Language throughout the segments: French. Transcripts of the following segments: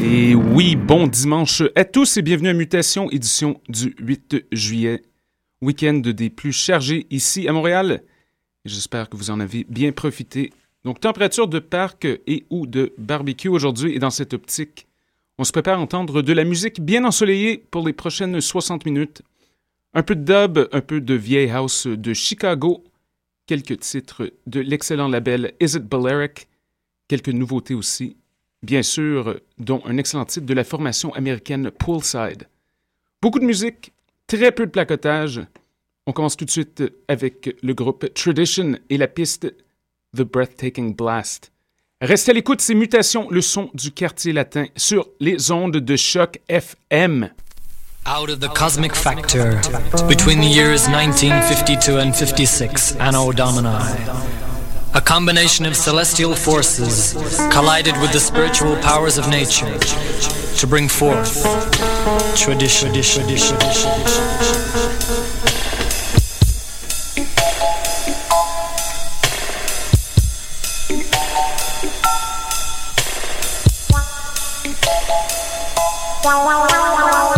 Et oui, bon dimanche à tous et bienvenue à Mutation, édition du 8 juillet, week-end des plus chargés ici à Montréal. J'espère que vous en avez bien profité. Donc, température de parc et ou de barbecue aujourd'hui et dans cette optique, on se prépare à entendre de la musique bien ensoleillée pour les prochaines 60 minutes. Un peu de dub, un peu de vieille house de Chicago, quelques titres de l'excellent label Is It Balearic, quelques nouveautés aussi, bien sûr, dont un excellent titre de la formation américaine Poolside. Beaucoup de musique, très peu de placotage. On commence tout de suite avec le groupe Tradition et la piste The Breathtaking Blast. Restez à l'écoute, ces mutations, le son du quartier latin sur les ondes de choc FM. Out of the cosmic factor between the years 1952 and 56, Anno Domini. A combination of celestial forces collided with the spiritual powers of nature to bring forth tradition. tradition, tradition, tradition. wow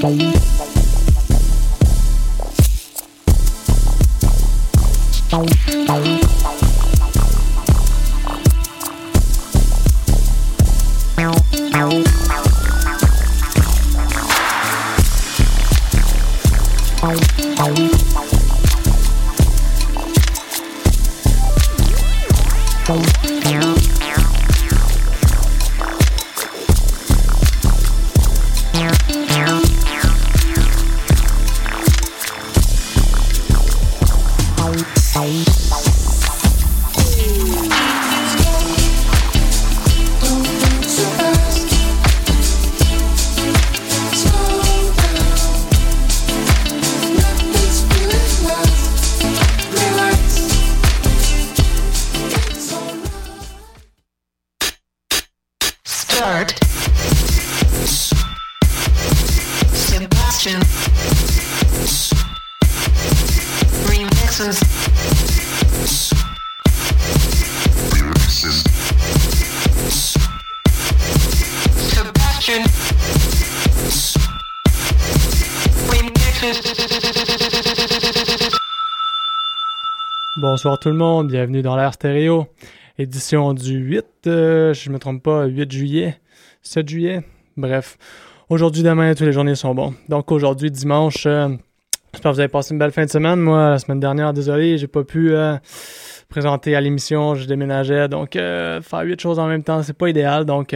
Bye. Bonsoir tout le monde, bienvenue dans l'air stéréo. Édition du 8, euh, je me trompe pas, 8 juillet, 7 juillet, bref. Aujourd'hui, demain, toutes les journées sont bons. Donc aujourd'hui, dimanche, euh, j'espère que vous avez passé une belle fin de semaine. Moi, la semaine dernière, désolé, j'ai pas pu euh, présenter à l'émission, je déménageais, donc faire 8 choses en même temps, c'est pas idéal. Donc